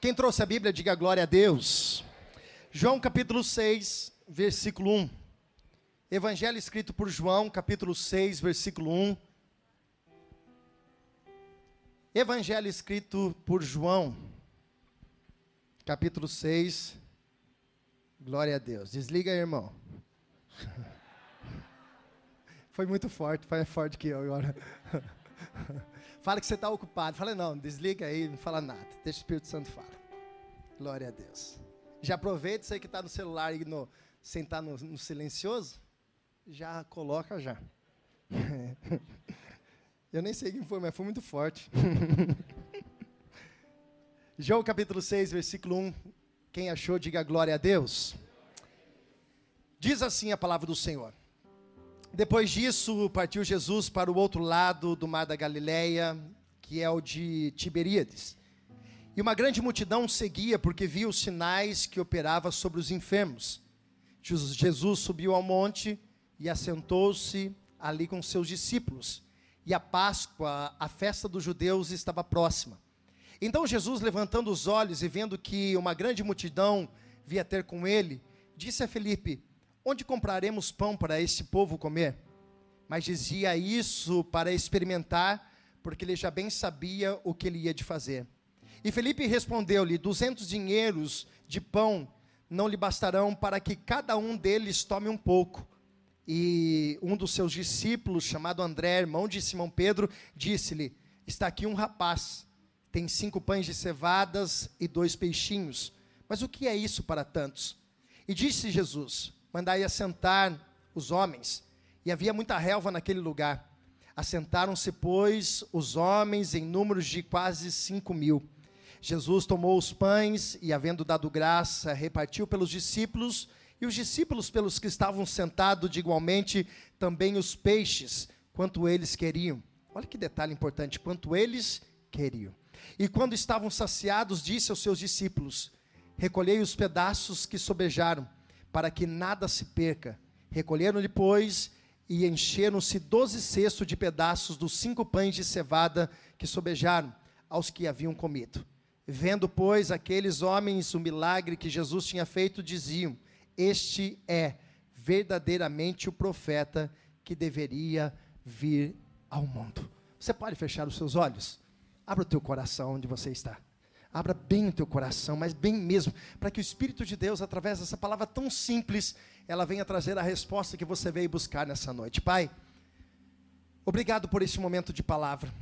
Quem trouxe a Bíblia, diga glória a Deus. João capítulo 6, versículo 1. Evangelho escrito por João, capítulo 6, versículo 1. Evangelho escrito por João, capítulo 6. Glória a Deus. Desliga aí, irmão. Foi muito forte, foi forte que eu agora. Fala que você está ocupado. Fala, não, desliga aí, não fala nada. Deixa o Espírito Santo falar. Glória a Deus. Já aproveita aí que está no celular e no, sentar no, no silencioso. Já coloca já. Eu nem sei quem foi, mas foi muito forte. João capítulo 6, versículo 1. Quem achou, diga glória a Deus. Diz assim a palavra do Senhor. Depois disso, partiu Jesus para o outro lado do mar da Galileia, que é o de Tiberíades. E uma grande multidão seguia porque via os sinais que operava sobre os enfermos. Jesus subiu ao monte e assentou-se ali com seus discípulos. E a Páscoa, a festa dos judeus, estava próxima. Então Jesus, levantando os olhos e vendo que uma grande multidão via ter com ele, disse a Felipe: Onde compraremos pão para este povo comer? Mas dizia isso para experimentar, porque ele já bem sabia o que ele ia de fazer. E Felipe respondeu-lhe: Duzentos dinheiros de pão não lhe bastarão para que cada um deles tome um pouco. E um dos seus discípulos, chamado André, irmão de Simão Pedro, disse-lhe: Está aqui um rapaz, tem cinco pães de cevadas e dois peixinhos. Mas o que é isso para tantos? E disse Jesus: mandai assentar os homens. E havia muita relva naquele lugar. Assentaram-se, pois, os homens em números de quase cinco mil. Jesus tomou os pães e, havendo dado graça, repartiu pelos discípulos, e os discípulos, pelos que estavam sentados, de igualmente também os peixes, quanto eles queriam. Olha que detalhe importante: quanto eles queriam. E quando estavam saciados, disse aos seus discípulos: Recolhei os pedaços que sobejaram para que nada se perca. Recolheram-lhe, pois, e encheram-se doze cestos de pedaços dos cinco pães de cevada que sobejaram aos que haviam comido. Vendo, pois, aqueles homens o milagre que Jesus tinha feito, diziam: Este é verdadeiramente o profeta que deveria vir ao mundo. Você pode fechar os seus olhos? Abra o teu coração onde você está. Abra bem o teu coração, mas bem mesmo, para que o Espírito de Deus, através dessa palavra tão simples, ela venha trazer a resposta que você veio buscar nessa noite. Pai, obrigado por esse momento de palavra.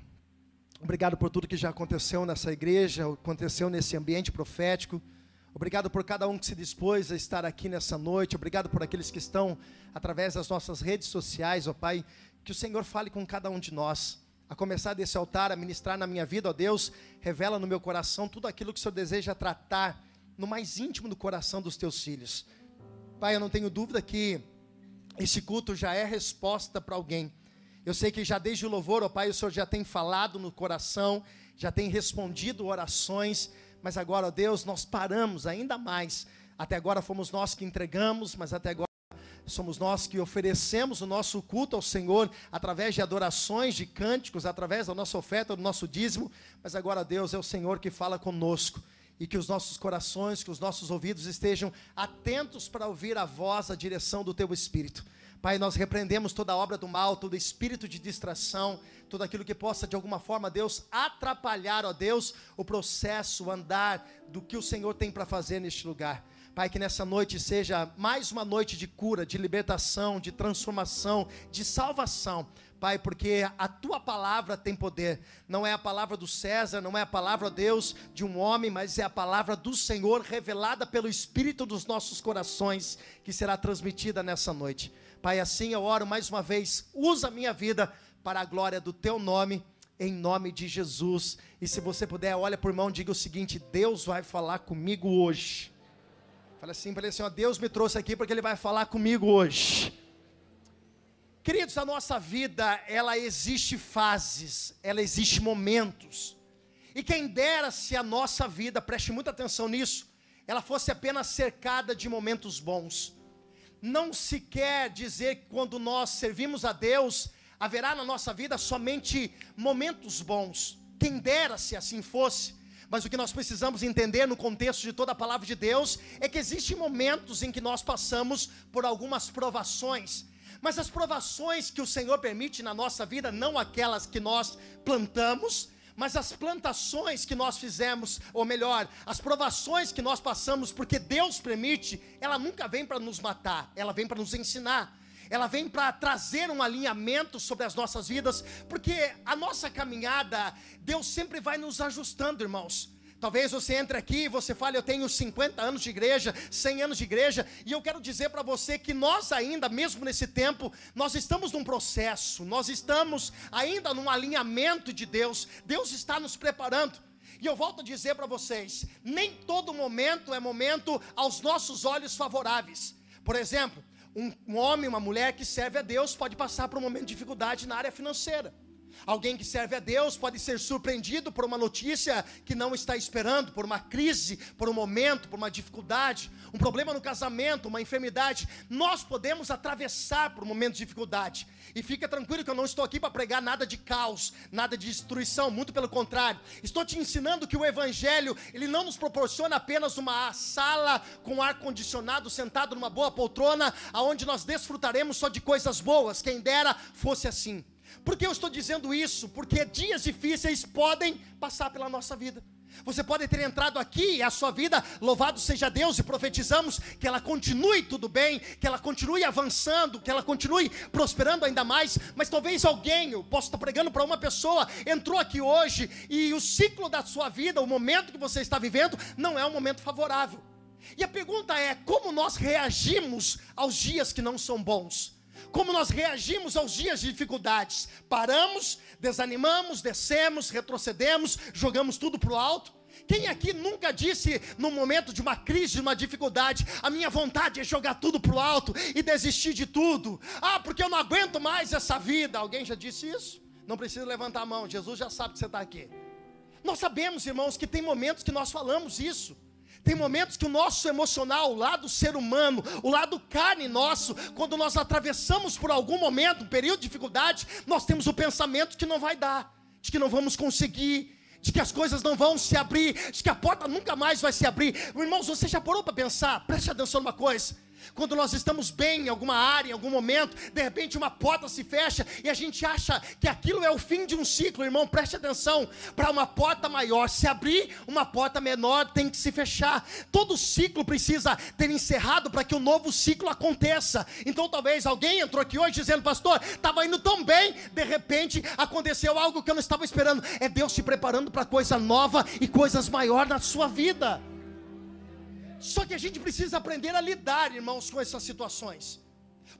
Obrigado por tudo que já aconteceu nessa igreja, aconteceu nesse ambiente profético. Obrigado por cada um que se dispôs a estar aqui nessa noite. Obrigado por aqueles que estão através das nossas redes sociais, ó Pai. Que o Senhor fale com cada um de nós a começar desse altar, a ministrar na minha vida, ó Deus, revela no meu coração tudo aquilo que o Senhor deseja tratar no mais íntimo do coração dos teus filhos. Pai, eu não tenho dúvida que esse culto já é resposta para alguém. Eu sei que já desde o louvor, ó Pai, o Senhor já tem falado no coração, já tem respondido orações, mas agora, ó Deus, nós paramos ainda mais. Até agora fomos nós que entregamos, mas até agora somos nós que oferecemos o nosso culto ao Senhor através de adorações, de cânticos, através da nossa oferta, do nosso dízimo, mas agora Deus é o Senhor que fala conosco e que os nossos corações, que os nossos ouvidos estejam atentos para ouvir a voz, a direção do teu Espírito. Pai, nós repreendemos toda obra do mal, todo espírito de distração, tudo aquilo que possa de alguma forma, Deus, atrapalhar, ó Deus, o processo, o andar do que o Senhor tem para fazer neste lugar. Pai, que nessa noite seja mais uma noite de cura, de libertação, de transformação, de salvação. Pai, porque a tua palavra tem poder. Não é a palavra do César, não é a palavra, Deus, de um homem, mas é a palavra do Senhor revelada pelo Espírito dos nossos corações, que será transmitida nessa noite. Pai, assim eu oro mais uma vez, usa a minha vida para a glória do teu nome, em nome de Jesus. E se você puder, olha por mão, diga o seguinte: Deus vai falar comigo hoje. Fala assim para ele assim: ó, Deus me trouxe aqui porque Ele vai falar comigo hoje. Queridos, a nossa vida, ela existe fases, ela existe momentos. E quem dera se a nossa vida, preste muita atenção nisso, ela fosse apenas cercada de momentos bons. Não se quer dizer que quando nós servimos a Deus, haverá na nossa vida somente momentos bons. Quem dera se assim fosse. Mas o que nós precisamos entender no contexto de toda a palavra de Deus é que existem momentos em que nós passamos por algumas provações. Mas as provações que o Senhor permite na nossa vida, não aquelas que nós plantamos, mas as plantações que nós fizemos, ou melhor, as provações que nós passamos, porque Deus permite, ela nunca vem para nos matar, ela vem para nos ensinar. Ela vem para trazer um alinhamento sobre as nossas vidas, porque a nossa caminhada, Deus sempre vai nos ajustando, irmãos. Talvez você entre aqui e você fale, eu tenho 50 anos de igreja, 100 anos de igreja, e eu quero dizer para você que nós ainda, mesmo nesse tempo, nós estamos num processo, nós estamos ainda num alinhamento de Deus, Deus está nos preparando. E eu volto a dizer para vocês: nem todo momento é momento aos nossos olhos favoráveis. Por exemplo, um homem, uma mulher que serve a Deus pode passar por um momento de dificuldade na área financeira. Alguém que serve a Deus pode ser surpreendido por uma notícia que não está esperando, por uma crise, por um momento, por uma dificuldade, um problema no casamento, uma enfermidade. Nós podemos atravessar por um momento de dificuldade. E fica tranquilo que eu não estou aqui para pregar nada de caos, nada de destruição, muito pelo contrário. Estou te ensinando que o evangelho, ele não nos proporciona apenas uma sala com ar condicionado, sentado numa boa poltrona, aonde nós desfrutaremos só de coisas boas. Quem dera fosse assim. Por que eu estou dizendo isso? Porque dias difíceis podem passar pela nossa vida. Você pode ter entrado aqui e a sua vida, louvado seja Deus, e profetizamos que ela continue tudo bem, que ela continue avançando, que ela continue prosperando ainda mais. Mas talvez alguém, eu posso estar pregando para uma pessoa, entrou aqui hoje e o ciclo da sua vida, o momento que você está vivendo, não é um momento favorável. E a pergunta é: como nós reagimos aos dias que não são bons? Como nós reagimos aos dias de dificuldades. Paramos, desanimamos, descemos, retrocedemos, jogamos tudo para o alto. Quem aqui nunca disse, no momento de uma crise, de uma dificuldade, a minha vontade é jogar tudo para o alto e desistir de tudo? Ah, porque eu não aguento mais essa vida. Alguém já disse isso? Não precisa levantar a mão, Jesus já sabe que você está aqui. Nós sabemos, irmãos, que tem momentos que nós falamos isso. Tem momentos que o nosso emocional, o lado ser humano, o lado carne nosso, quando nós atravessamos por algum momento, um período de dificuldade, nós temos o pensamento que não vai dar, de que não vamos conseguir, de que as coisas não vão se abrir, de que a porta nunca mais vai se abrir. Irmãos, você já parou para pensar? Preste atenção numa coisa. Quando nós estamos bem em alguma área, em algum momento, de repente uma porta se fecha e a gente acha que aquilo é o fim de um ciclo, irmão, preste atenção. Para uma porta maior se abrir, uma porta menor tem que se fechar. Todo ciclo precisa ter encerrado para que o um novo ciclo aconteça. Então talvez alguém entrou aqui hoje dizendo, pastor, estava indo tão bem, de repente aconteceu algo que eu não estava esperando. É Deus te preparando para coisa nova e coisas maiores na sua vida. Só que a gente precisa aprender a lidar, irmãos, com essas situações.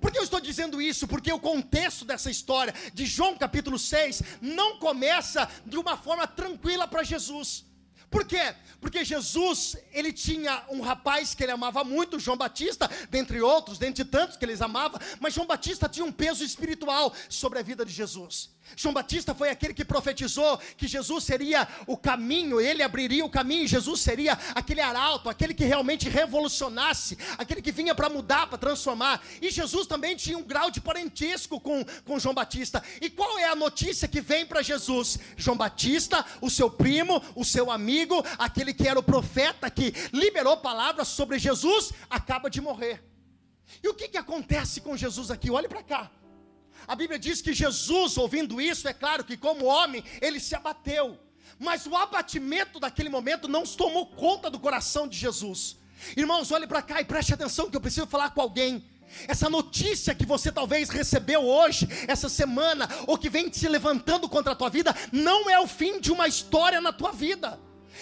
Por que eu estou dizendo isso? Porque o contexto dessa história de João capítulo 6 não começa de uma forma tranquila para Jesus. Por quê? Porque Jesus, ele tinha um rapaz que ele amava muito, João Batista, dentre outros, dentre tantos que eles amavam, mas João Batista tinha um peso espiritual sobre a vida de Jesus. João Batista foi aquele que profetizou que Jesus seria o caminho, ele abriria o caminho, Jesus seria aquele arauto, aquele que realmente revolucionasse, aquele que vinha para mudar, para transformar. E Jesus também tinha um grau de parentesco com, com João Batista. E qual é a notícia que vem para Jesus? João Batista, o seu primo, o seu amigo, aquele que era o profeta que liberou palavras sobre Jesus, acaba de morrer. E o que, que acontece com Jesus aqui? Olhe para cá. A Bíblia diz que Jesus, ouvindo isso, é claro que como homem, ele se abateu. Mas o abatimento daquele momento não tomou conta do coração de Jesus. Irmãos, olhe para cá e preste atenção que eu preciso falar com alguém. Essa notícia que você talvez recebeu hoje, essa semana, ou que vem se levantando contra a tua vida, não é o fim de uma história na tua vida.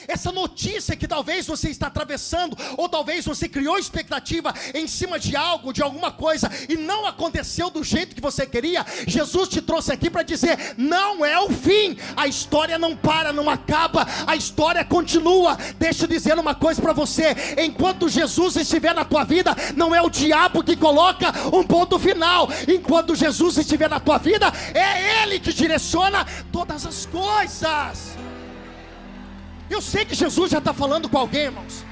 Essa notícia que talvez você está atravessando, ou talvez você criou expectativa em cima de algo, de alguma coisa, e não aconteceu do jeito que você queria, Jesus te trouxe aqui para dizer: não é o fim, a história não para, não acaba, a história continua. Deixa eu dizer uma coisa para você: enquanto Jesus estiver na tua vida, não é o diabo que coloca um ponto final, enquanto Jesus estiver na tua vida, é Ele que direciona todas as coisas. Eu sei que Jesus já está falando com alguém, irmãos.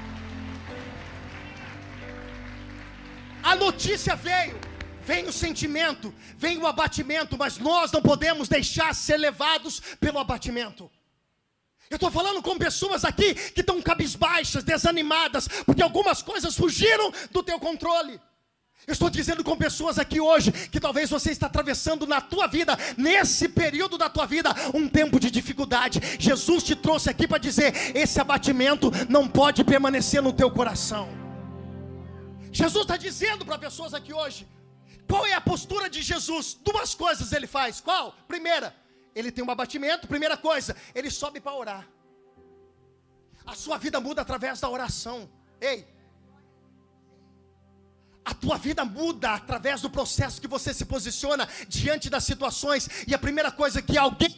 A notícia veio, vem o sentimento, vem o abatimento, mas nós não podemos deixar ser levados pelo abatimento. Eu estou falando com pessoas aqui que estão cabisbaixas, desanimadas, porque algumas coisas fugiram do teu controle. Eu estou dizendo com pessoas aqui hoje que talvez você está atravessando na tua vida, nesse período da tua vida, um tempo de dificuldade. Jesus te trouxe aqui para dizer: esse abatimento não pode permanecer no teu coração. Jesus está dizendo para pessoas aqui hoje: qual é a postura de Jesus? Duas coisas ele faz. Qual? Primeira, ele tem um abatimento. Primeira coisa, ele sobe para orar. A sua vida muda através da oração. Ei, a tua vida muda através do processo que você se posiciona diante das situações. E a primeira coisa que alguém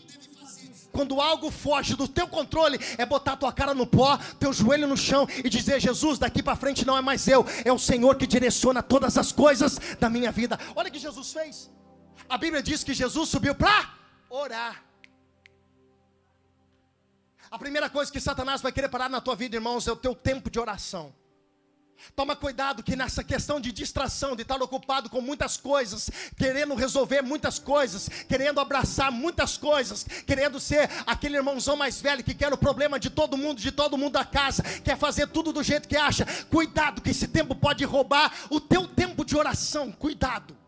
quando algo foge do teu controle é botar tua cara no pó, teu joelho no chão e dizer: Jesus, daqui para frente não é mais eu, é o Senhor que direciona todas as coisas da minha vida. Olha o que Jesus fez. A Bíblia diz que Jesus subiu para orar. A primeira coisa que Satanás vai querer parar na tua vida, irmãos, é o teu tempo de oração. Toma cuidado que nessa questão de distração, de estar ocupado com muitas coisas, querendo resolver muitas coisas, querendo abraçar muitas coisas, querendo ser aquele irmãozão mais velho que quer o problema de todo mundo, de todo mundo da casa, quer fazer tudo do jeito que acha. Cuidado que esse tempo pode roubar o teu tempo de oração. Cuidado.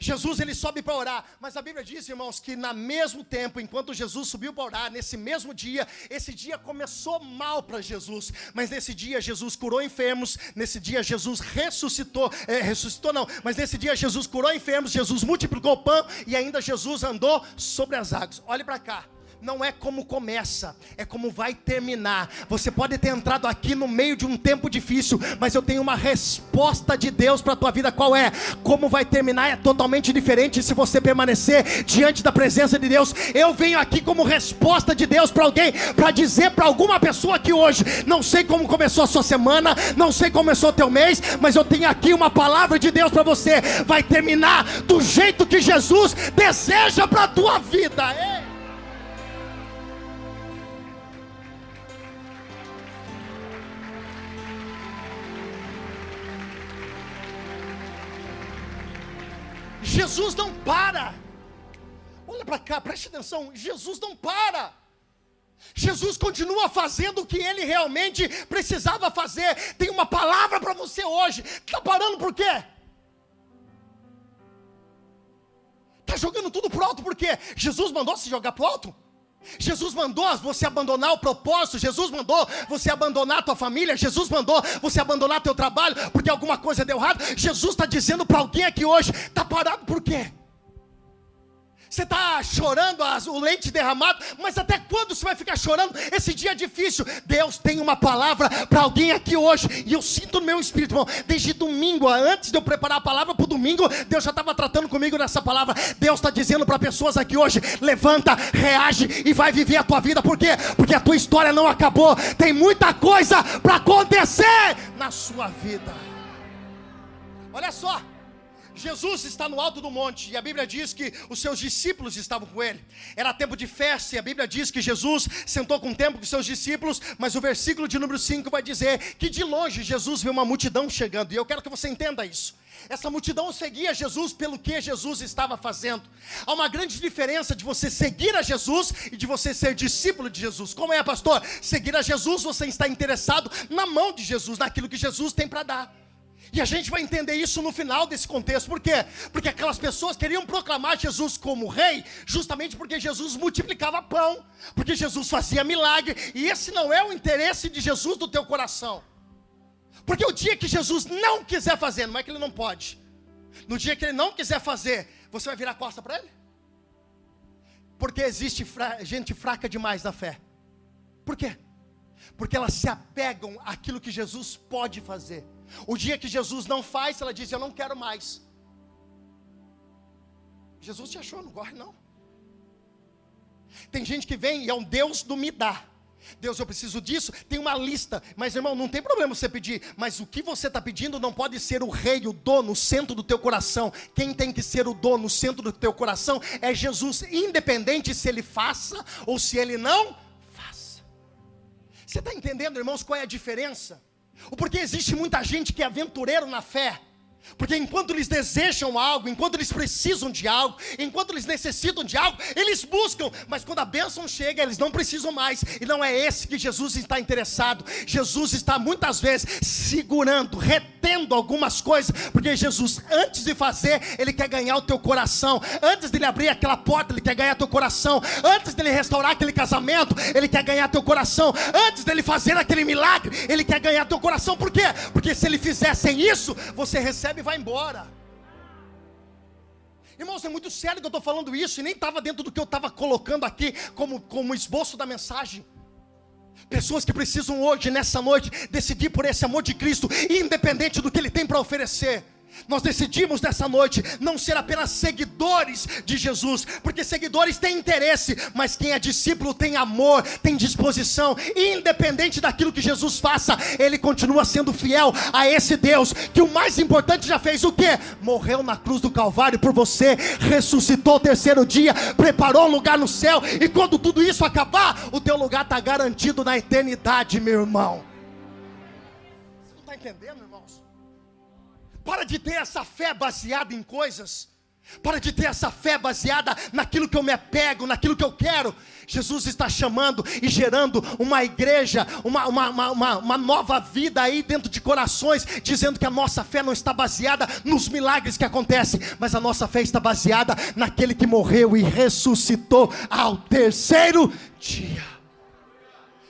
Jesus ele sobe para orar, mas a Bíblia diz, irmãos, que na mesmo tempo, enquanto Jesus subiu para orar, nesse mesmo dia, esse dia começou mal para Jesus, mas nesse dia Jesus curou enfermos, nesse dia Jesus ressuscitou, é, ressuscitou não, mas nesse dia Jesus curou enfermos, Jesus multiplicou o pão. E ainda Jesus andou sobre as águas. Olhe para cá não é como começa, é como vai terminar. Você pode ter entrado aqui no meio de um tempo difícil, mas eu tenho uma resposta de Deus para a tua vida. Qual é? Como vai terminar é totalmente diferente se você permanecer diante da presença de Deus. Eu venho aqui como resposta de Deus para alguém, para dizer para alguma pessoa aqui hoje: não sei como começou a sua semana, não sei como começou o teu mês, mas eu tenho aqui uma palavra de Deus para você. Vai terminar do jeito que Jesus deseja para a tua vida. Ei! Jesus não para. Olha para cá, preste atenção. Jesus não para. Jesus continua fazendo o que ele realmente precisava fazer. Tem uma palavra para você hoje. Está parando por quê? Está jogando tudo pro alto por quê? Jesus mandou se jogar pro alto? Jesus mandou você abandonar o propósito, Jesus mandou você abandonar a tua família, Jesus mandou você abandonar teu trabalho porque alguma coisa deu errado. Jesus está dizendo para alguém aqui hoje: está parado por quê? Você está chorando as, o leite derramado, mas até quando você vai ficar chorando? Esse dia é difícil. Deus tem uma palavra para alguém aqui hoje, e eu sinto no meu espírito, irmão. Desde domingo, antes de eu preparar a palavra para o domingo, Deus já estava tratando comigo nessa palavra. Deus está dizendo para pessoas aqui hoje: levanta, reage e vai viver a tua vida. Por quê? Porque a tua história não acabou. Tem muita coisa para acontecer na sua vida. Olha só. Jesus está no alto do monte e a Bíblia diz que os seus discípulos estavam com ele. Era tempo de festa e a Bíblia diz que Jesus sentou com o tempo com seus discípulos, mas o versículo de número 5 vai dizer que de longe Jesus viu uma multidão chegando e eu quero que você entenda isso. Essa multidão seguia Jesus pelo que Jesus estava fazendo. Há uma grande diferença de você seguir a Jesus e de você ser discípulo de Jesus. Como é, pastor? Seguir a Jesus, você está interessado na mão de Jesus, naquilo que Jesus tem para dar. E a gente vai entender isso no final desse contexto. Por quê? Porque aquelas pessoas queriam proclamar Jesus como rei, justamente porque Jesus multiplicava pão, porque Jesus fazia milagre, e esse não é o interesse de Jesus do teu coração. Porque o dia que Jesus não quiser fazer, não é que ele não pode. No dia que ele não quiser fazer, você vai virar a costa para ele? Porque existe fra gente fraca demais na fé. Por quê? Porque elas se apegam àquilo que Jesus pode fazer. O dia que Jesus não faz, ela diz: Eu não quero mais. Jesus te achou, não corre não. Tem gente que vem e é um Deus do me dá. Deus, eu preciso disso, tem uma lista, mas irmão, não tem problema você pedir, mas o que você está pedindo não pode ser o rei, o dono, o centro do teu coração. Quem tem que ser o dono, o centro do teu coração é Jesus, independente se ele faça ou se ele não. Você está entendendo, irmãos, qual é a diferença? O porquê existe muita gente que é aventureiro na fé, Porque enquanto eles desejam algo, enquanto eles precisam de algo, enquanto eles necessitam de algo, eles buscam, mas quando a bênção chega, eles não precisam mais, e não é esse que Jesus está interessado. Jesus está muitas vezes segurando, retendo algumas coisas, porque Jesus, antes de fazer, ele quer ganhar o teu coração, antes dele abrir aquela porta, ele quer ganhar teu coração, antes dele restaurar aquele casamento, ele quer ganhar teu coração, antes dele fazer aquele milagre, ele quer ganhar teu coração, por quê? Porque se ele fizessem isso, você recebe e vai embora. Irmãos, é muito sério que eu estou falando isso, e nem estava dentro do que eu estava colocando aqui como, como esboço da mensagem. Pessoas que precisam hoje, nessa noite, decidir por esse amor de Cristo, independente do que Ele tem para oferecer. Nós decidimos nessa noite não ser apenas seguidores de Jesus, porque seguidores têm interesse, mas quem é discípulo tem amor, tem disposição, independente daquilo que Jesus faça, ele continua sendo fiel a esse Deus, que o mais importante já fez o que? Morreu na cruz do Calvário por você, ressuscitou o terceiro dia, preparou um lugar no céu, e quando tudo isso acabar, o teu lugar está garantido na eternidade, meu irmão. Você não está entendendo, irmãos? Para de ter essa fé baseada em coisas. Para de ter essa fé baseada naquilo que eu me apego, naquilo que eu quero. Jesus está chamando e gerando uma igreja, uma, uma, uma, uma, nova vida aí dentro de corações, dizendo que a nossa fé não está baseada nos milagres que acontecem, mas a nossa fé está baseada naquele que morreu e ressuscitou ao terceiro dia.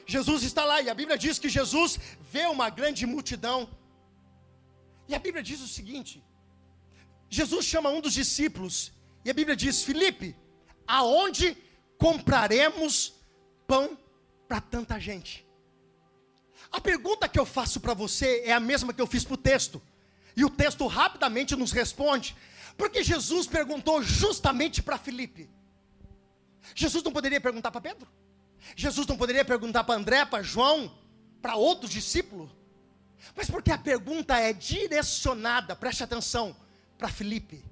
Jesus está lá e a Bíblia diz que Jesus vê uma grande multidão e a Bíblia diz o seguinte: Jesus chama um dos discípulos, e a Bíblia diz: Felipe, aonde compraremos pão para tanta gente? A pergunta que eu faço para você é a mesma que eu fiz para o texto, e o texto rapidamente nos responde, porque Jesus perguntou justamente para Felipe. Jesus não poderia perguntar para Pedro? Jesus não poderia perguntar para André, para João, para outros discípulos? Mas porque a pergunta é direcionada, preste atenção, para Felipe.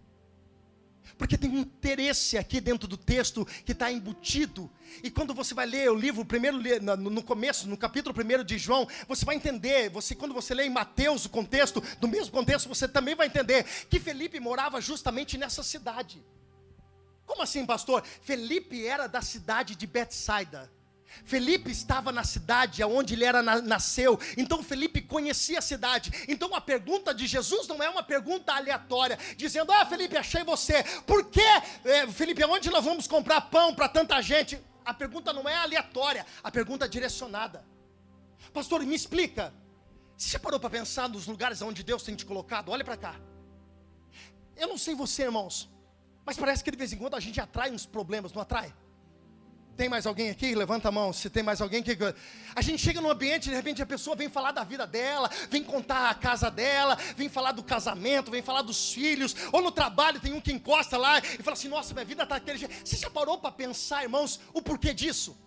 Porque tem um interesse aqui dentro do texto que está embutido. E quando você vai ler o livro, primeiro no começo, no capítulo 1 de João, você vai entender, você, quando você lê em Mateus o contexto, no mesmo contexto, você também vai entender que Felipe morava justamente nessa cidade. Como assim, pastor? Felipe era da cidade de Betsaida. Felipe estava na cidade onde ele era nasceu, então Felipe conhecia a cidade. Então a pergunta de Jesus não é uma pergunta aleatória, dizendo: Ah, Felipe, achei você. Por que, é, Felipe, onde nós vamos comprar pão para tanta gente? A pergunta não é aleatória, a pergunta é direcionada. Pastor, me explica. Você parou para pensar nos lugares onde Deus tem te colocado? Olha para cá. Eu não sei você, irmãos, mas parece que de vez em quando a gente atrai uns problemas, não atrai? Tem mais alguém aqui? Levanta a mão. Se tem mais alguém que. A gente chega num ambiente de repente a pessoa vem falar da vida dela, vem contar a casa dela, vem falar do casamento, vem falar dos filhos, ou no trabalho tem um que encosta lá e fala assim: Nossa, minha vida está aquele jeito. Você já parou para pensar, irmãos, o porquê disso?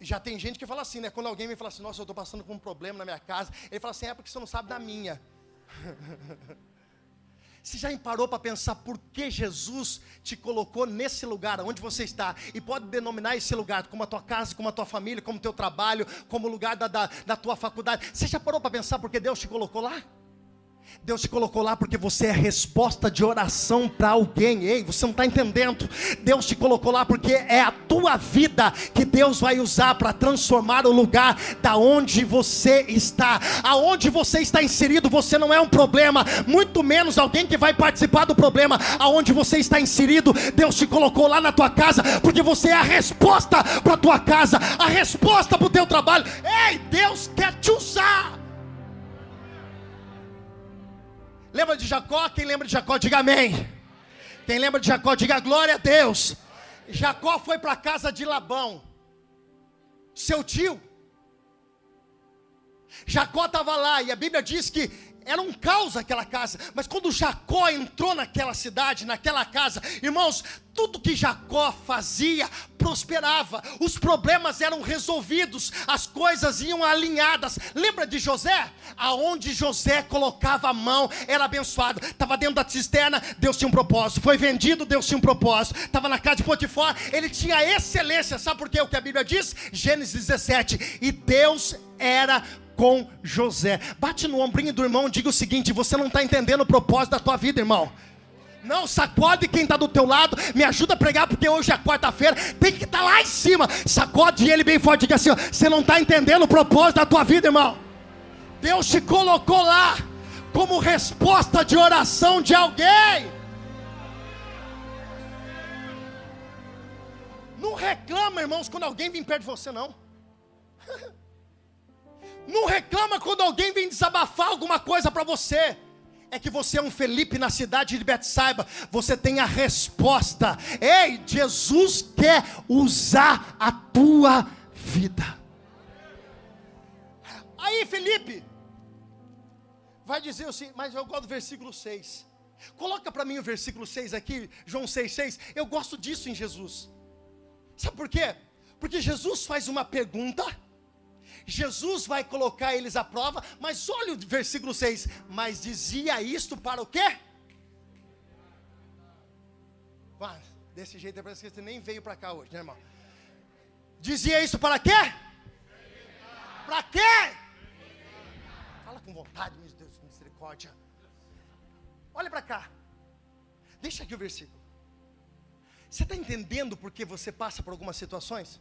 Já tem gente que fala assim, né? Quando alguém me fala assim, nossa, eu estou passando por um problema na minha casa, ele fala assim, é porque você não sabe da minha. Você já parou para pensar por que Jesus te colocou nesse lugar onde você está? E pode denominar esse lugar como a tua casa, como a tua família, como o teu trabalho, como o lugar da, da, da tua faculdade. Você já parou para pensar por que Deus te colocou lá? Deus te colocou lá porque você é resposta de oração para alguém. Ei, você não está entendendo? Deus te colocou lá porque é a tua vida que Deus vai usar para transformar o lugar da onde você está. Aonde você está inserido, você não é um problema, muito menos alguém que vai participar do problema. Aonde você está inserido, Deus te colocou lá na tua casa porque você é a resposta para tua casa, a resposta para o teu trabalho. Ei, Deus quer te usar. Lembra de Jacó? Quem lembra de Jacó, diga amém. Quem lembra de Jacó, diga glória a Deus. Jacó foi para a casa de Labão, seu tio. Jacó estava lá e a Bíblia diz que era um caos aquela casa, mas quando Jacó entrou naquela cidade, naquela casa, irmãos, tudo que Jacó fazia prosperava, os problemas eram resolvidos, as coisas iam alinhadas. Lembra de José? Aonde José colocava a mão era abençoado. Estava dentro da cisterna, Deus tinha um propósito. Foi vendido, Deus tinha um propósito. Estava na casa de Potifar, ele tinha excelência. Sabe por quê? O que a Bíblia diz? Gênesis 17. E Deus era com José. Bate no ombrinho do irmão e diga o seguinte: você não está entendendo o propósito da tua vida, irmão. Não, sacode quem está do teu lado, me ajuda a pregar, porque hoje é quarta-feira, tem que estar tá lá em cima. Sacode ele bem forte, diga assim: você não está entendendo o propósito da tua vida, irmão. Deus te colocou lá como resposta de oração de alguém. Não reclama, irmãos, quando alguém vem perto de você, não. Não reclama quando alguém vem desabafar alguma coisa para você. É que você é um Felipe na cidade de Betsaiba. Você tem a resposta. Ei, Jesus quer usar a tua vida. Aí, Felipe, vai dizer assim, mas eu gosto do versículo 6. Coloca para mim o versículo 6 aqui, João 6,6. Eu gosto disso em Jesus. Sabe por quê? Porque Jesus faz uma pergunta, Jesus vai colocar eles à prova, mas olha o versículo 6: Mas dizia isto para o quê? desse jeito é parece que você nem veio para cá hoje, né, irmão? Dizia isso para quê? Para quê? Fala com vontade, meu Deus, misericórdia. Olha para cá. Deixa aqui o versículo. Você está entendendo por que você passa por algumas situações?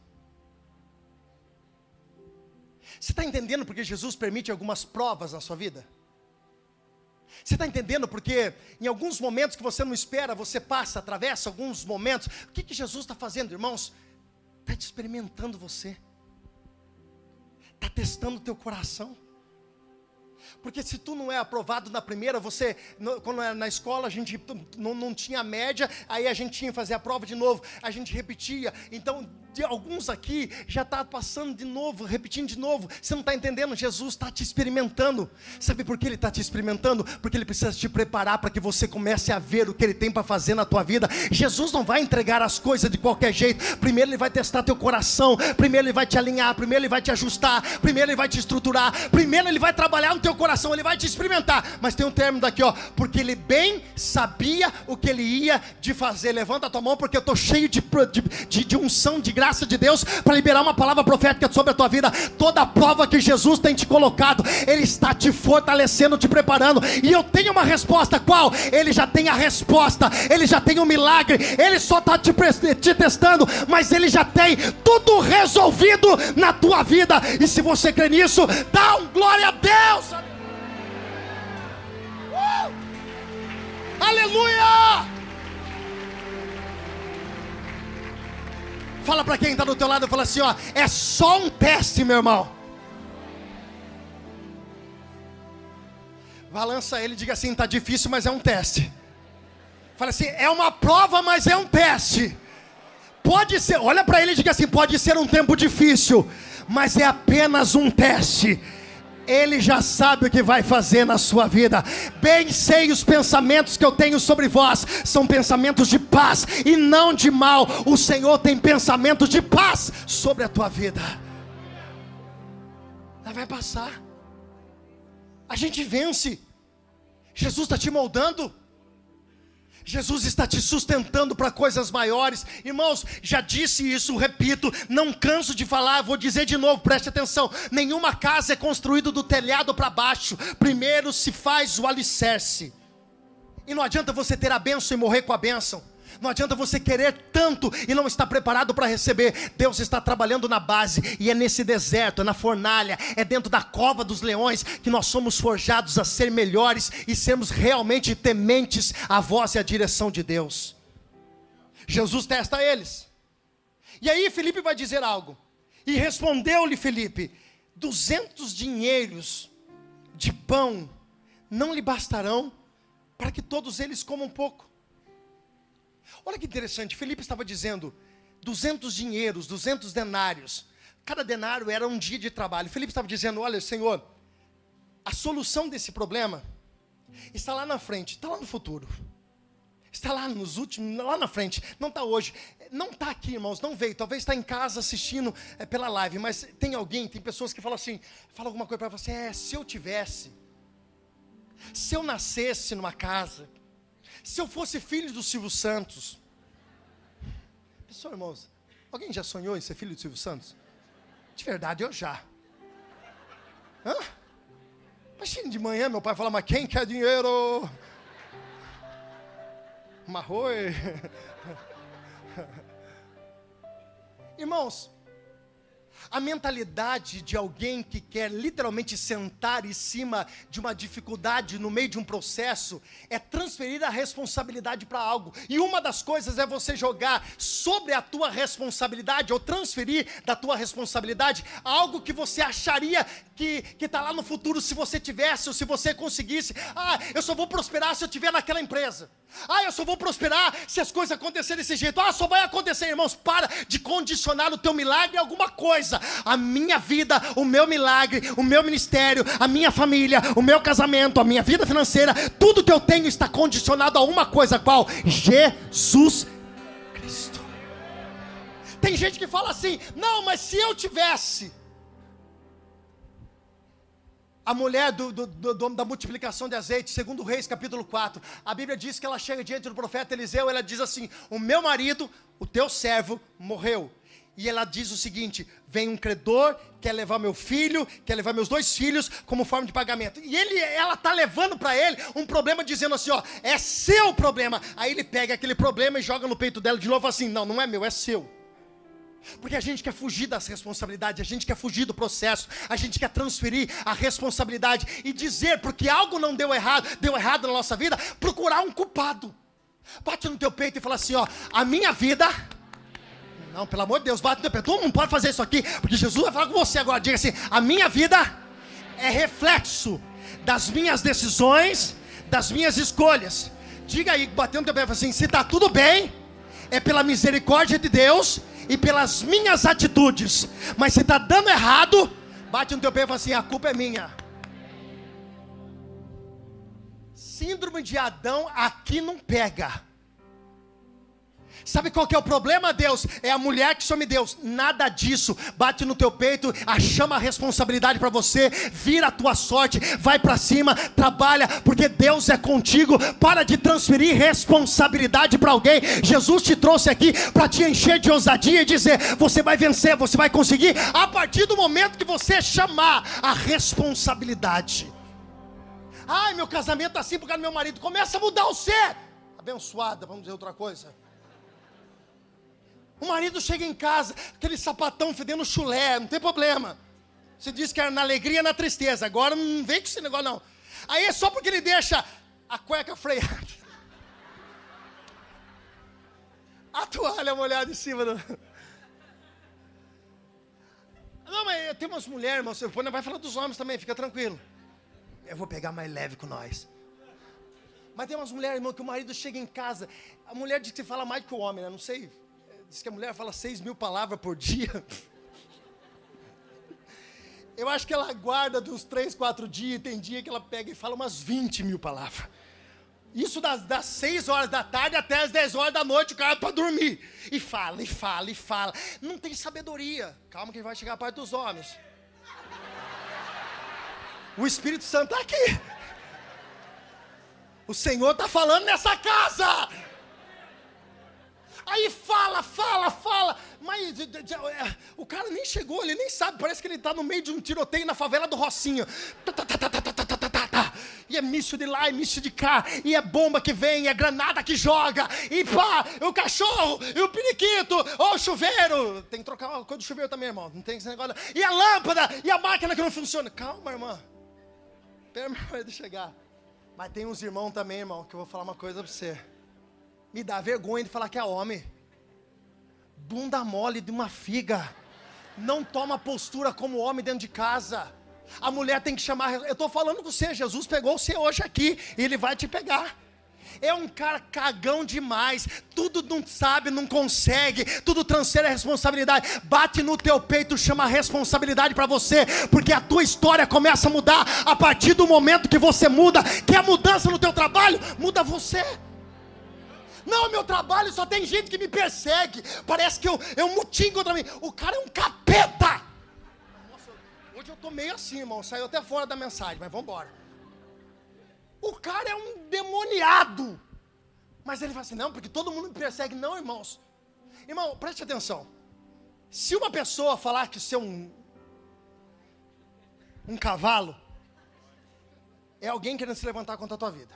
Você está entendendo porque Jesus permite algumas provas na sua vida? Você está entendendo porque em alguns momentos que você não espera, você passa, atravessa alguns momentos. O que, que Jesus está fazendo, irmãos? Está experimentando você, está testando o teu coração. Porque se tu não é aprovado na primeira, você, quando era na escola, a gente não, não tinha média, aí a gente tinha que fazer a prova de novo, a gente repetia. Então, de alguns aqui já está passando de novo, repetindo de novo. Você não está entendendo? Jesus está te experimentando. Sabe por que Ele está te experimentando? Porque Ele precisa te preparar para que você comece a ver o que Ele tem para fazer na tua vida. Jesus não vai entregar as coisas de qualquer jeito. Primeiro Ele vai testar teu coração. Primeiro Ele vai te alinhar. Primeiro Ele vai te ajustar. Primeiro Ele vai te estruturar. Primeiro Ele vai trabalhar no teu coração. Ele vai te experimentar. Mas tem um termo daqui, ó. Porque Ele bem sabia o que Ele ia de fazer. Levanta a tua mão, porque eu estou cheio de, de, de, de unção de graça de Deus para liberar uma palavra profética sobre a tua vida. Toda a prova que Jesus tem te colocado, Ele está te fortalecendo, te preparando. E eu tenho uma resposta: qual? Ele já tem a resposta, Ele já tem o um milagre, Ele só está te, te testando, mas Ele já tem tudo resolvido na tua vida. E se você crê nisso, dá um glória a Deus. Aleluia! Fala para quem está do teu lado, fala assim, ó, é só um teste, meu irmão. Balança ele, diga assim, tá difícil, mas é um teste. Fala assim, é uma prova, mas é um teste. Pode ser, olha para ele e diga assim, pode ser um tempo difícil, mas é apenas um teste ele já sabe o que vai fazer na sua vida. Bem sei os pensamentos que eu tenho sobre vós, são pensamentos de paz e não de mal. O Senhor tem pensamentos de paz sobre a tua vida. Ela vai passar. A gente vence. Jesus está te moldando. Jesus está te sustentando para coisas maiores. Irmãos, já disse isso, repito, não canso de falar, vou dizer de novo, preste atenção. Nenhuma casa é construída do telhado para baixo. Primeiro se faz o alicerce. E não adianta você ter a bênção e morrer com a bênção. Não adianta você querer tanto e não estar preparado para receber. Deus está trabalhando na base, e é nesse deserto, é na fornalha, é dentro da cova dos leões que nós somos forjados a ser melhores e sermos realmente tementes à voz e à direção de Deus. Jesus testa eles. E aí Felipe vai dizer algo. E respondeu-lhe Felipe: duzentos dinheiros de pão não lhe bastarão para que todos eles comam um pouco. Olha que interessante, Felipe estava dizendo 200 dinheiros, 200 denários. Cada denário era um dia de trabalho. Felipe estava dizendo: Olha, Senhor, a solução desse problema está lá na frente, está lá no futuro. Está lá nos últimos, lá na frente, não está hoje. Não está aqui, irmãos, não veio. Talvez está em casa assistindo é, pela live, mas tem alguém, tem pessoas que falam assim, fala alguma coisa para você, é, se eu tivesse, se eu nascesse numa casa, se eu fosse filho do Silvio Santos. Pessoal, irmãos, alguém já sonhou em ser filho do Silvio Santos? De verdade, eu já. Hã? de manhã meu pai fala, mas quem quer dinheiro? Marroi. Irmãos, a mentalidade de alguém que quer literalmente sentar em cima de uma dificuldade no meio de um processo é transferir a responsabilidade para algo. E uma das coisas é você jogar sobre a tua responsabilidade ou transferir da tua responsabilidade algo que você acharia que está lá no futuro se você tivesse ou se você conseguisse. Ah, eu só vou prosperar se eu estiver naquela empresa. Ah, eu só vou prosperar se as coisas acontecerem desse jeito. Ah, só vai acontecer, irmãos. Para de condicionar o teu milagre a alguma coisa a minha vida, o meu milagre, o meu ministério, a minha família, o meu casamento, a minha vida financeira, tudo que eu tenho está condicionado a uma coisa qual? Jesus Cristo. Tem gente que fala assim: "Não, mas se eu tivesse a mulher do, do, do, da multiplicação de azeite, segundo Reis, capítulo 4, a Bíblia diz que ela chega diante do profeta Eliseu, ela diz assim: O meu marido, o teu servo, morreu e ela diz o seguinte: vem um credor, quer levar meu filho, quer levar meus dois filhos como forma de pagamento. E ele, ela tá levando para ele um problema dizendo assim, ó, é seu problema. Aí ele pega aquele problema e joga no peito dela de novo assim, não, não é meu, é seu. Porque a gente quer fugir das responsabilidades, a gente quer fugir do processo, a gente quer transferir a responsabilidade e dizer porque algo não deu errado, deu errado na nossa vida, procurar um culpado. Bate no teu peito e fala assim, ó, a minha vida não, pelo amor de Deus, bate no pé. Tu não pode fazer isso aqui, porque Jesus vai falar com você agora. Diga assim: a minha vida é reflexo das minhas decisões, das minhas escolhas. Diga aí, batendo no teu pé, assim: se está tudo bem, é pela misericórdia de Deus e pelas minhas atitudes. Mas se está dando errado, bate no teu pé e fala assim: a culpa é minha. Síndrome de Adão aqui não pega. Sabe qual que é o problema, Deus? É a mulher que some Deus. Nada disso. Bate no teu peito, chama a responsabilidade para você, vira a tua sorte, vai para cima, trabalha, porque Deus é contigo. Para de transferir responsabilidade para alguém. Jesus te trouxe aqui para te encher de ousadia e dizer: você vai vencer, você vai conseguir, a partir do momento que você chamar a responsabilidade. Ai, meu casamento assim por causa do meu marido. Começa a mudar o ser. Abençoada, vamos dizer outra coisa. O marido chega em casa, aquele sapatão fedendo chulé, não tem problema. Você diz que era na alegria na tristeza. Agora não vem com esse negócio, não. Aí é só porque ele deixa a cueca freada. A toalha molhada em cima do. Não, mas tem umas mulheres, irmão. Você vai falar dos homens também, fica tranquilo. Eu vou pegar mais leve com nós. Mas tem umas mulheres, irmão, que o marido chega em casa. A mulher diz que fala mais que o homem, né? Não sei Diz que a mulher fala seis mil palavras por dia. Eu acho que ela guarda dos três, quatro dias, tem dia que ela pega e fala umas 20 mil palavras. Isso das, das 6 horas da tarde até as 10 horas da noite, o cara para dormir. E fala, e fala, e fala. Não tem sabedoria. Calma que vai chegar a parte dos homens. O Espírito Santo está aqui. O Senhor está falando nessa casa. Aí fala, fala, fala, mas é, o cara nem chegou, ele nem sabe, parece que ele está no meio de um tiroteio na favela do Rocinho. E é míssil de lá, e míssil de cá, e é bomba que vem, é granada que joga, e pá, o cachorro, e o periquito, o chuveiro. Tem que trocar a coisa do chuveiro também, irmão. Não tem esse negócio. E a lâmpada, e a máquina que não funciona. Calma, irmã. Espera meu marido chegar. Mas tem uns irmãos também, irmão, que eu vou falar uma coisa para você. Me dá vergonha de falar que é homem. Bunda mole de uma figa. Não toma postura como homem dentro de casa. A mulher tem que chamar. Eu estou falando com você, Jesus pegou você hoje aqui e ele vai te pegar. É um cara cagão demais, tudo não sabe, não consegue, tudo transfere a responsabilidade. Bate no teu peito, chama a responsabilidade para você, porque a tua história começa a mudar a partir do momento que você muda. Que a mudança no teu trabalho muda você. Não, meu trabalho só tem gente que me persegue. Parece que eu, eu mutim contra mim. O cara é um capeta. Nossa, hoje eu tô meio assim, irmão. Saiu até fora da mensagem, mas vamos embora. O cara é um demoniado. Mas ele fala assim: não, porque todo mundo me persegue. Não, irmãos. Irmão, preste atenção. Se uma pessoa falar que você é um, um cavalo, é alguém querendo se levantar contra a tua vida.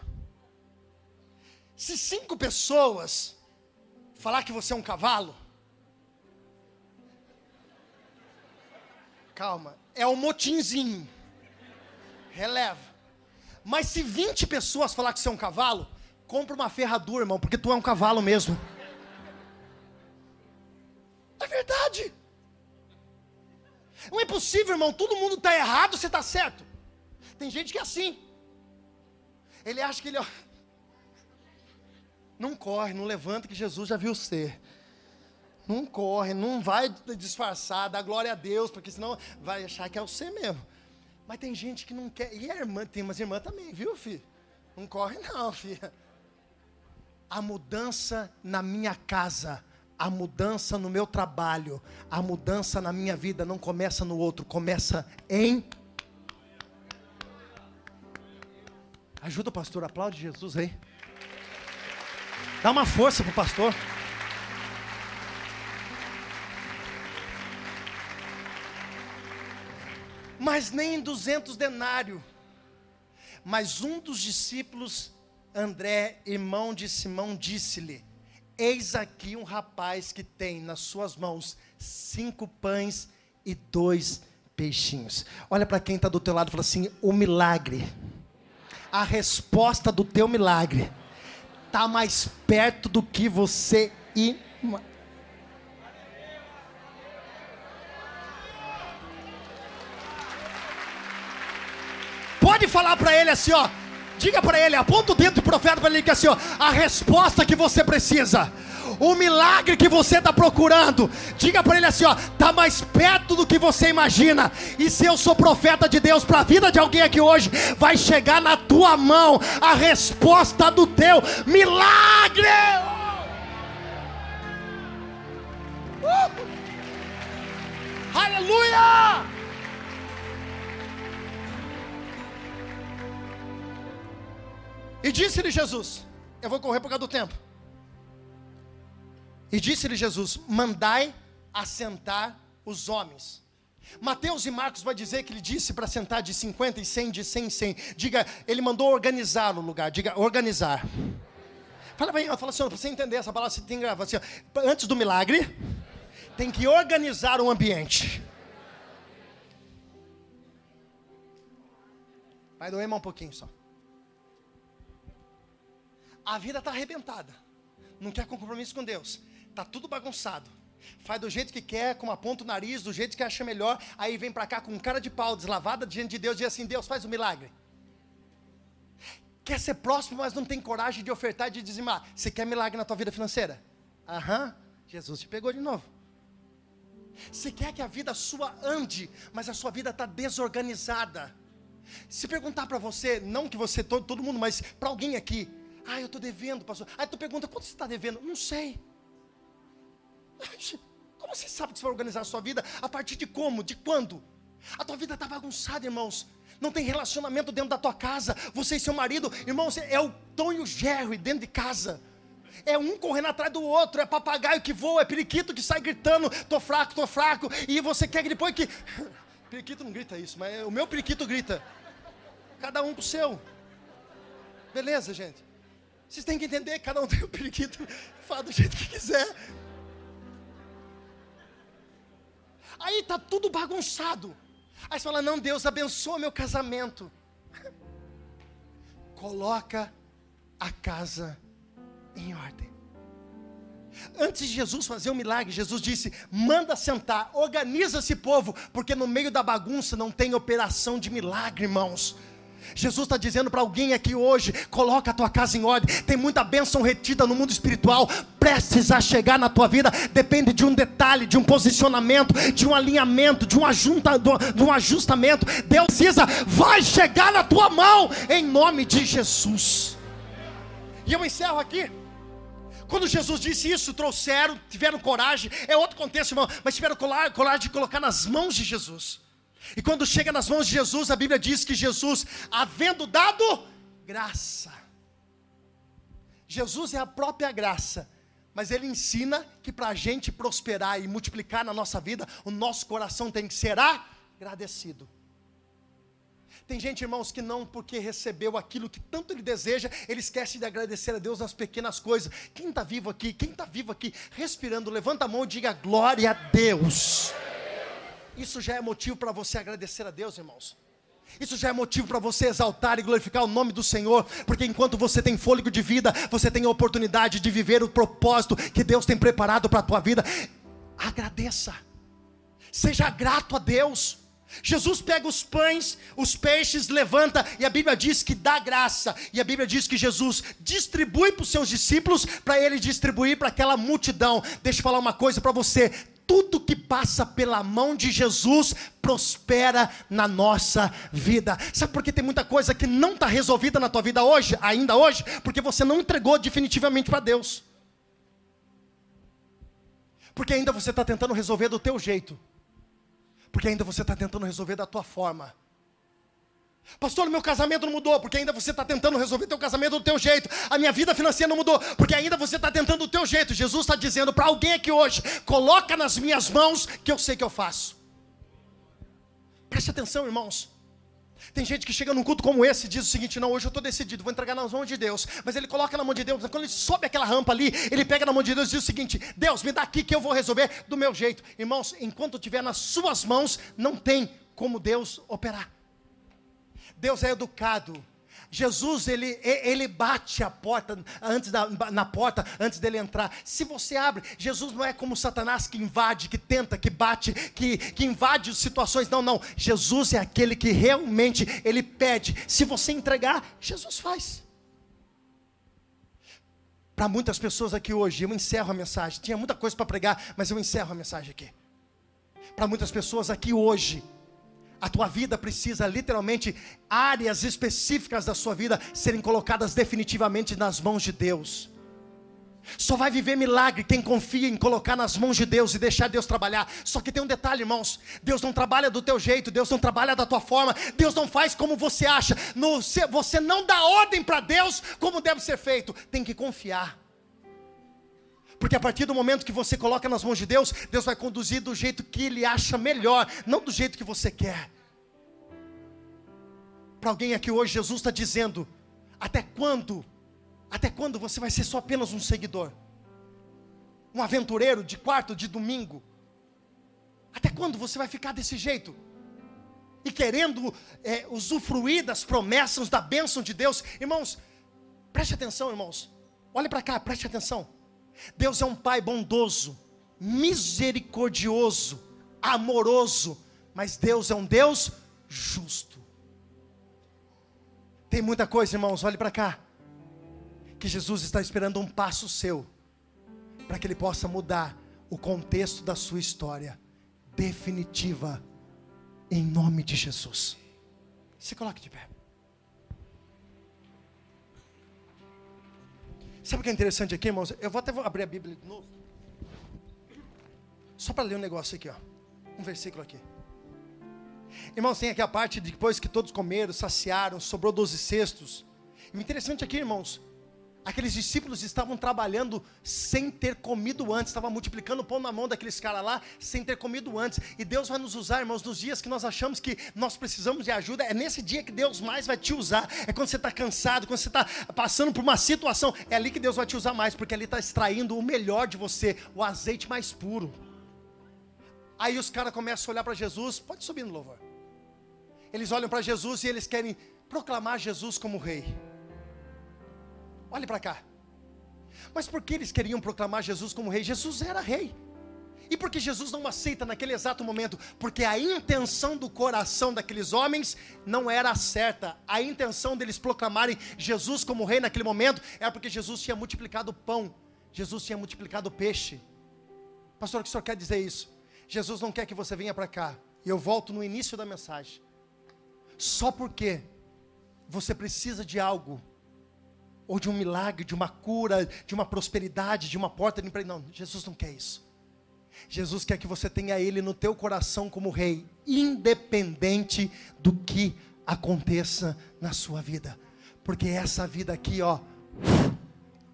Se cinco pessoas falar que você é um cavalo, calma, é um motinzinho. Releva. Mas se 20 pessoas falar que você é um cavalo, compra uma ferradura, irmão, porque tu é um cavalo mesmo. É verdade. Não é possível, irmão. Todo mundo está errado, você está certo. Tem gente que é assim. Ele acha que ele. Não corre, não levanta, que Jesus já viu você. Não corre, não vai disfarçar, dá glória a Deus, porque senão vai achar que é você mesmo. Mas tem gente que não quer. E a irmã, tem umas irmãs também, viu, filho? Não corre, não, filha. A mudança na minha casa, a mudança no meu trabalho, a mudança na minha vida não começa no outro, começa em. Ajuda o pastor, aplaude Jesus aí. Dá uma força pro pastor. mas nem 200 denários. Mas um dos discípulos, André, irmão de Simão, disse-lhe: Eis aqui um rapaz que tem nas suas mãos cinco pães e dois peixinhos. Olha para quem está do teu lado e fala assim: o milagre, a resposta do teu milagre, está mais perto do que você imagina. Pode falar para ele assim, ó. Diga para ele, aponta o dedo do profeta para ele que assim, ó, a resposta que você precisa, o milagre que você está procurando. Diga para ele assim, ó, tá mais perto do que você imagina. E se eu sou profeta de Deus para a vida de alguém aqui hoje, vai chegar na tua mão a resposta do teu milagre. Uh! Aleluia! E disse-lhe Jesus: Eu vou correr por causa do tempo. E disse-lhe Jesus: Mandai assentar os homens. Mateus e Marcos vai dizer que ele disse para sentar de 50 e 100, de 100 em 100. Diga, ele mandou organizar o lugar. Diga, organizar. Fala bem, fala assim, para você entender essa palavra, você tem que gravar assim, antes do milagre, tem que organizar o ambiente. Vai doer mais um pouquinho só. A vida está arrebentada. Não quer compromisso com Deus. Está tudo bagunçado. Faz do jeito que quer, com uma ponta no nariz, do jeito que acha melhor. Aí vem para cá com cara de pau, deslavada diante de Deus, e diz assim: Deus faz o um milagre. Quer ser próximo, mas não tem coragem de ofertar e de dizimar. Você quer milagre na tua vida financeira? Aham. Jesus te pegou de novo. Você quer que a vida sua ande, mas a sua vida está desorganizada. Se perguntar para você, não que você, todo, todo mundo, mas para alguém aqui, ah, eu estou devendo, pastor. Aí tu pergunta, quanto você está devendo? Não sei. Como você sabe que você vai organizar a sua vida? A partir de como? De quando? A tua vida está bagunçada, irmãos. Não tem relacionamento dentro da tua casa. Você e seu marido, irmãos, é o Tom e o Jerry dentro de casa. É um correndo atrás do outro, é papagaio que voa, é periquito que sai gritando, tô fraco, tô fraco, e você quer que depois que. Periquito não grita isso, mas o meu periquito grita. Cada um pro seu. Beleza, gente? Vocês têm que entender, cada um tem o periquito, fala do jeito que quiser. Aí tá tudo bagunçado. Aí você fala: "Não, Deus abençoa meu casamento". Coloca a casa em ordem. Antes de Jesus fazer o milagre, Jesus disse: manda sentar, organiza esse povo, porque no meio da bagunça não tem operação de milagre, irmãos. Jesus está dizendo para alguém aqui hoje: coloca a tua casa em ordem. Tem muita bênção retida no mundo espiritual, prestes a chegar na tua vida. Depende de um detalhe, de um posicionamento, de um alinhamento, de um, ajunta, de um ajustamento. Deus precisa, vai chegar na tua mão, em nome de Jesus. E eu encerro aqui. Quando Jesus disse isso, trouxeram, tiveram coragem, é outro contexto, irmão, mas tiveram coragem de colocar nas mãos de Jesus. E quando chega nas mãos de Jesus, a Bíblia diz que Jesus, havendo dado graça, Jesus é a própria graça, mas Ele ensina que para a gente prosperar e multiplicar na nossa vida, o nosso coração tem que ser agradecido. Tem gente, irmãos, que não porque recebeu aquilo que tanto ele deseja, ele esquece de agradecer a Deus nas pequenas coisas. Quem está vivo aqui? Quem está vivo aqui? Respirando, levanta a mão e diga glória a Deus. Isso já é motivo para você agradecer a Deus, irmãos. Isso já é motivo para você exaltar e glorificar o nome do Senhor, porque enquanto você tem fôlego de vida, você tem a oportunidade de viver o propósito que Deus tem preparado para a tua vida. Agradeça, seja grato a Deus. Jesus pega os pães, os peixes, levanta, e a Bíblia diz que dá graça, e a Bíblia diz que Jesus distribui para os seus discípulos, para ele distribuir para aquela multidão. Deixa eu falar uma coisa para você: tudo que passa pela mão de Jesus prospera na nossa vida. Sabe por que tem muita coisa que não está resolvida na tua vida hoje, ainda hoje? Porque você não entregou definitivamente para Deus. Porque ainda você está tentando resolver do teu jeito. Porque ainda você está tentando resolver da tua forma. Pastor, meu casamento não mudou, porque ainda você está tentando resolver teu casamento do teu jeito. A minha vida financeira não mudou, porque ainda você está tentando do teu jeito. Jesus está dizendo para alguém aqui hoje: coloca nas minhas mãos que eu sei que eu faço. Preste atenção, irmãos. Tem gente que chega num culto como esse e diz o seguinte: não, hoje eu estou decidido, vou entregar nas mãos de Deus. Mas ele coloca na mão de Deus, quando ele sobe aquela rampa ali, ele pega na mão de Deus e diz o seguinte: Deus, me dá aqui que eu vou resolver do meu jeito. Irmãos, enquanto estiver nas suas mãos, não tem como Deus operar. Deus é educado. Jesus ele, ele bate a porta antes da, na porta antes dele entrar. Se você abre, Jesus não é como Satanás que invade, que tenta, que bate, que, que invade situações. Não, não. Jesus é aquele que realmente ele pede. Se você entregar, Jesus faz. Para muitas pessoas aqui hoje, eu encerro a mensagem. Tinha muita coisa para pregar, mas eu encerro a mensagem aqui. Para muitas pessoas aqui hoje, a tua vida precisa literalmente áreas específicas da sua vida serem colocadas definitivamente nas mãos de Deus. Só vai viver milagre quem confia em colocar nas mãos de Deus e deixar Deus trabalhar. Só que tem um detalhe, irmãos: Deus não trabalha do teu jeito, Deus não trabalha da tua forma, Deus não faz como você acha. No, você não dá ordem para Deus como deve ser feito. Tem que confiar. Porque a partir do momento que você coloca nas mãos de Deus, Deus vai conduzir do jeito que Ele acha melhor, não do jeito que você quer. Para alguém aqui hoje, Jesus está dizendo: até quando? Até quando você vai ser só apenas um seguidor? Um aventureiro de quarto, de domingo? Até quando você vai ficar desse jeito? E querendo é, usufruir das promessas, da bênção de Deus? Irmãos, preste atenção, irmãos. Olhe para cá, preste atenção. Deus é um Pai bondoso, misericordioso, amoroso, mas Deus é um Deus justo. Tem muita coisa, irmãos, olhe para cá, que Jesus está esperando um passo seu, para que Ele possa mudar o contexto da sua história, definitiva, em nome de Jesus. Se coloque de pé. Sabe o que é interessante aqui, irmãos? Eu vou até abrir a Bíblia de novo. Só para ler um negócio aqui, ó. Um versículo aqui. Irmãos, tem aqui a parte de depois que todos comeram, saciaram, sobrou doze cestos. E interessante aqui, irmãos, Aqueles discípulos estavam trabalhando sem ter comido antes, estavam multiplicando o pão na mão daqueles caras lá, sem ter comido antes. E Deus vai nos usar, irmãos, nos dias que nós achamos que nós precisamos de ajuda. É nesse dia que Deus mais vai te usar. É quando você está cansado, quando você está passando por uma situação. É ali que Deus vai te usar mais, porque ali está extraindo o melhor de você, o azeite mais puro. Aí os caras começam a olhar para Jesus. Pode subir no louvor. Eles olham para Jesus e eles querem proclamar Jesus como rei. Olhe para cá. Mas por que eles queriam proclamar Jesus como rei? Jesus era rei. E por que Jesus não aceita naquele exato momento? Porque a intenção do coração daqueles homens não era certa. A intenção deles proclamarem Jesus como rei naquele momento era porque Jesus tinha multiplicado o pão, Jesus tinha multiplicado o peixe. Pastor, o que o senhor quer dizer isso? Jesus não quer que você venha para cá. E eu volto no início da mensagem. Só porque você precisa de algo ou de um milagre, de uma cura, de uma prosperidade, de uma porta de emprego. Não, Jesus não quer isso. Jesus quer que você tenha Ele no teu coração como Rei, independente do que aconteça na sua vida, porque essa vida aqui, ó,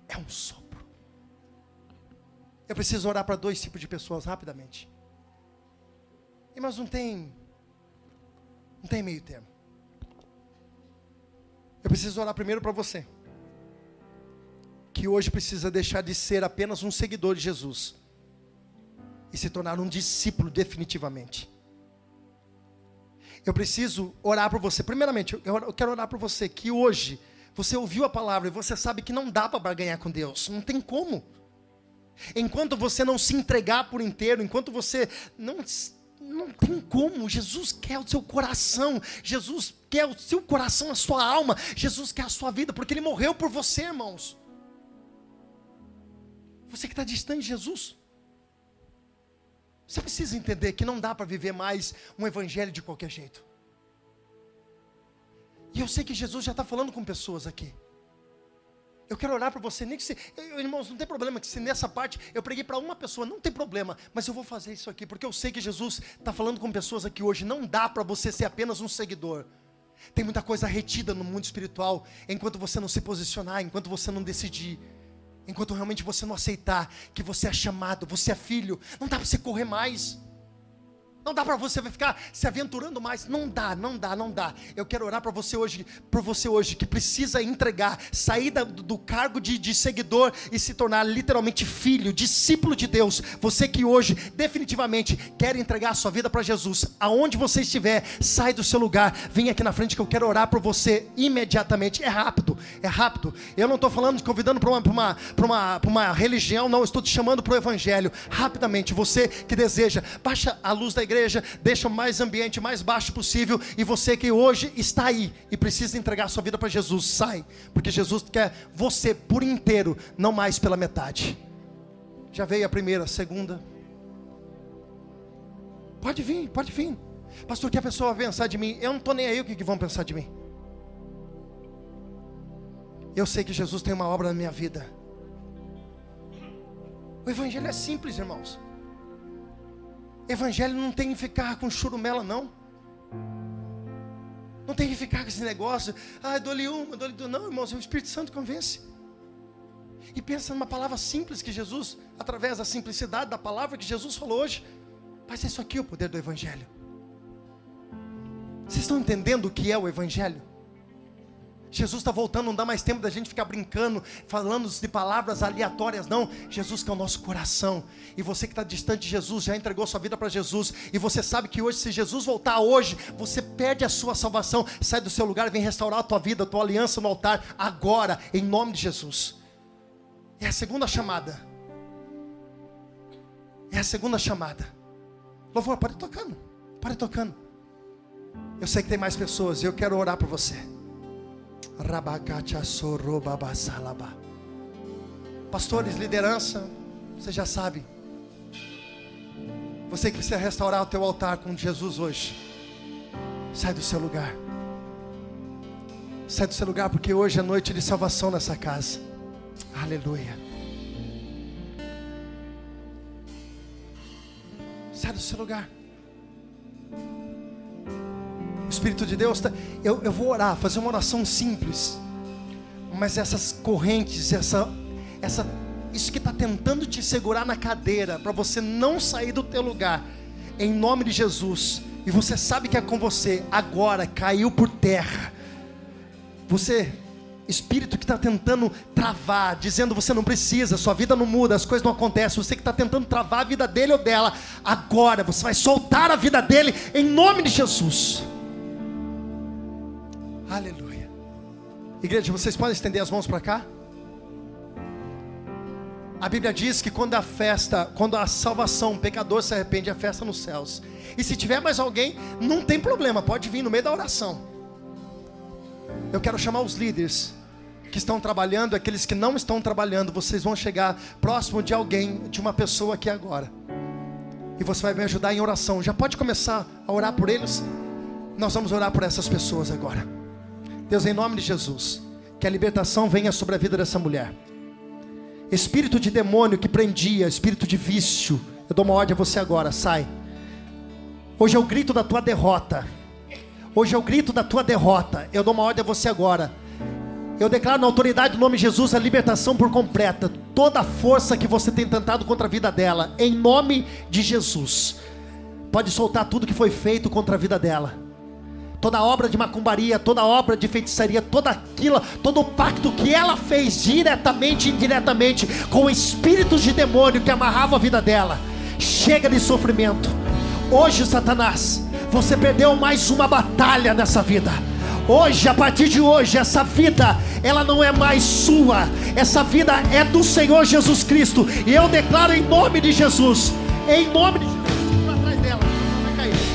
é um sopro. Eu preciso orar para dois tipos de pessoas rapidamente. Mas não tem, não tem meio termo. Preciso orar primeiro para você. Que hoje precisa deixar de ser apenas um seguidor de Jesus e se tornar um discípulo definitivamente. Eu preciso orar por você. Primeiramente, eu quero orar por você que hoje você ouviu a palavra e você sabe que não dá para barganhar com Deus, não tem como. Enquanto você não se entregar por inteiro, enquanto você não não tem como. Jesus quer o seu coração. Jesus quer o seu coração, a sua alma. Jesus quer a sua vida, porque Ele morreu por você, irmãos. Você que está distante de Jesus. Você precisa entender que não dá para viver mais um evangelho de qualquer jeito. E eu sei que Jesus já está falando com pessoas aqui. Eu quero orar para você, nem que se, irmãos, não tem problema que se nessa parte eu preguei para uma pessoa, não tem problema, mas eu vou fazer isso aqui, porque eu sei que Jesus está falando com pessoas aqui hoje. Não dá para você ser apenas um seguidor. Tem muita coisa retida no mundo espiritual, enquanto você não se posicionar, enquanto você não decidir. Enquanto realmente você não aceitar que você é chamado, você é filho, não dá para você correr mais. Não dá para você ficar se aventurando mais. Não dá, não dá, não dá. Eu quero orar para você hoje, para você hoje que precisa entregar, sair do, do cargo de, de, seguidor e se tornar literalmente filho, discípulo de Deus. Você que hoje definitivamente quer entregar a sua vida para Jesus, aonde você estiver, sai do seu lugar, vem aqui na frente que eu quero orar por você imediatamente. É rápido, é rápido. Eu não estou falando convidando para uma, uma, uma, uma religião, não. Estou te chamando para o Evangelho. Rapidamente, você que deseja, baixa a luz da igreja igreja, deixa o mais ambiente mais baixo possível. E você que hoje está aí e precisa entregar sua vida para Jesus, sai, porque Jesus quer você por inteiro, não mais pela metade. Já veio a primeira, a segunda. Pode vir, pode vir. Pastor, que a pessoa vai pensar de mim? Eu não estou nem aí o que vão pensar de mim. Eu sei que Jesus tem uma obra na minha vida. O Evangelho é simples, irmãos. Evangelho não tem que ficar com churumela, não. Não tem que ficar com esse negócio, ah, dou-lhe uma, dou-lhe duas. Não, irmãos, o Espírito Santo convence. E pensa numa palavra simples que Jesus, através da simplicidade da palavra que Jesus falou hoje, mas é isso aqui o poder do Evangelho. Vocês estão entendendo o que é o Evangelho? Jesus está voltando, não dá mais tempo da gente ficar brincando, falando de palavras aleatórias, não. Jesus que é o nosso coração. E você que está distante de Jesus, já entregou sua vida para Jesus. E você sabe que hoje, se Jesus voltar hoje, você perde a sua salvação. Sai do seu lugar e vem restaurar a tua vida, a tua aliança no altar, agora, em nome de Jesus. É a segunda chamada. É a segunda chamada. Louvor, pare tocando. Pare tocando. Eu sei que tem mais pessoas e eu quero orar por você. Pastores, liderança, você já sabe. Você que precisa restaurar o teu altar com Jesus hoje. Sai do seu lugar. Sai do seu lugar porque hoje é noite de salvação nessa casa. Aleluia. Sai do seu lugar. Espírito de Deus, tá, eu, eu vou orar, fazer uma oração simples, mas essas correntes, essa, essa, isso que está tentando te segurar na cadeira, para você não sair do teu lugar, em nome de Jesus, e você sabe que é com você, agora caiu por terra. Você, espírito que está tentando travar, dizendo você não precisa, sua vida não muda, as coisas não acontecem, você que está tentando travar a vida dele ou dela, agora você vai soltar a vida dele em nome de Jesus. Aleluia. Igreja, vocês podem estender as mãos para cá? A Bíblia diz que quando a festa, quando a salvação, o pecador se arrepende, a festa nos céus. E se tiver mais alguém, não tem problema, pode vir no meio da oração. Eu quero chamar os líderes que estão trabalhando, aqueles que não estão trabalhando, vocês vão chegar próximo de alguém, de uma pessoa aqui agora. E você vai me ajudar em oração. Já pode começar a orar por eles? Nós vamos orar por essas pessoas agora. Deus, em nome de Jesus, que a libertação venha sobre a vida dessa mulher. Espírito de demônio que prendia, espírito de vício, eu dou uma ordem a você agora, sai. Hoje é o grito da tua derrota. Hoje é o grito da tua derrota. Eu dou uma ordem a você agora. Eu declaro na autoridade do nome de Jesus a libertação por completa. Toda a força que você tem tentado contra a vida dela, em nome de Jesus. Pode soltar tudo que foi feito contra a vida dela toda obra de macumbaria, toda obra de feitiçaria, toda aquilo, todo o pacto que ela fez diretamente e indiretamente com espíritos de demônio que amarravam a vida dela. Chega de sofrimento. Hoje, Satanás, você perdeu mais uma batalha nessa vida. Hoje, a partir de hoje, essa vida, ela não é mais sua. Essa vida é do Senhor Jesus Cristo. E eu declaro em nome de Jesus, em nome de Jesus,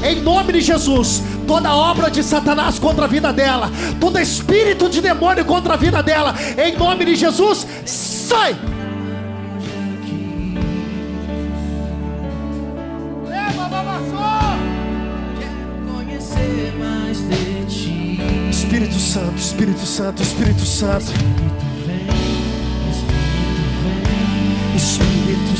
em nome de Jesus, toda obra de Satanás contra a vida dela, todo espírito de demônio contra a vida dela, em nome de Jesus, sai! Espírito Santo, Espírito Santo, Espírito Santo. Espírito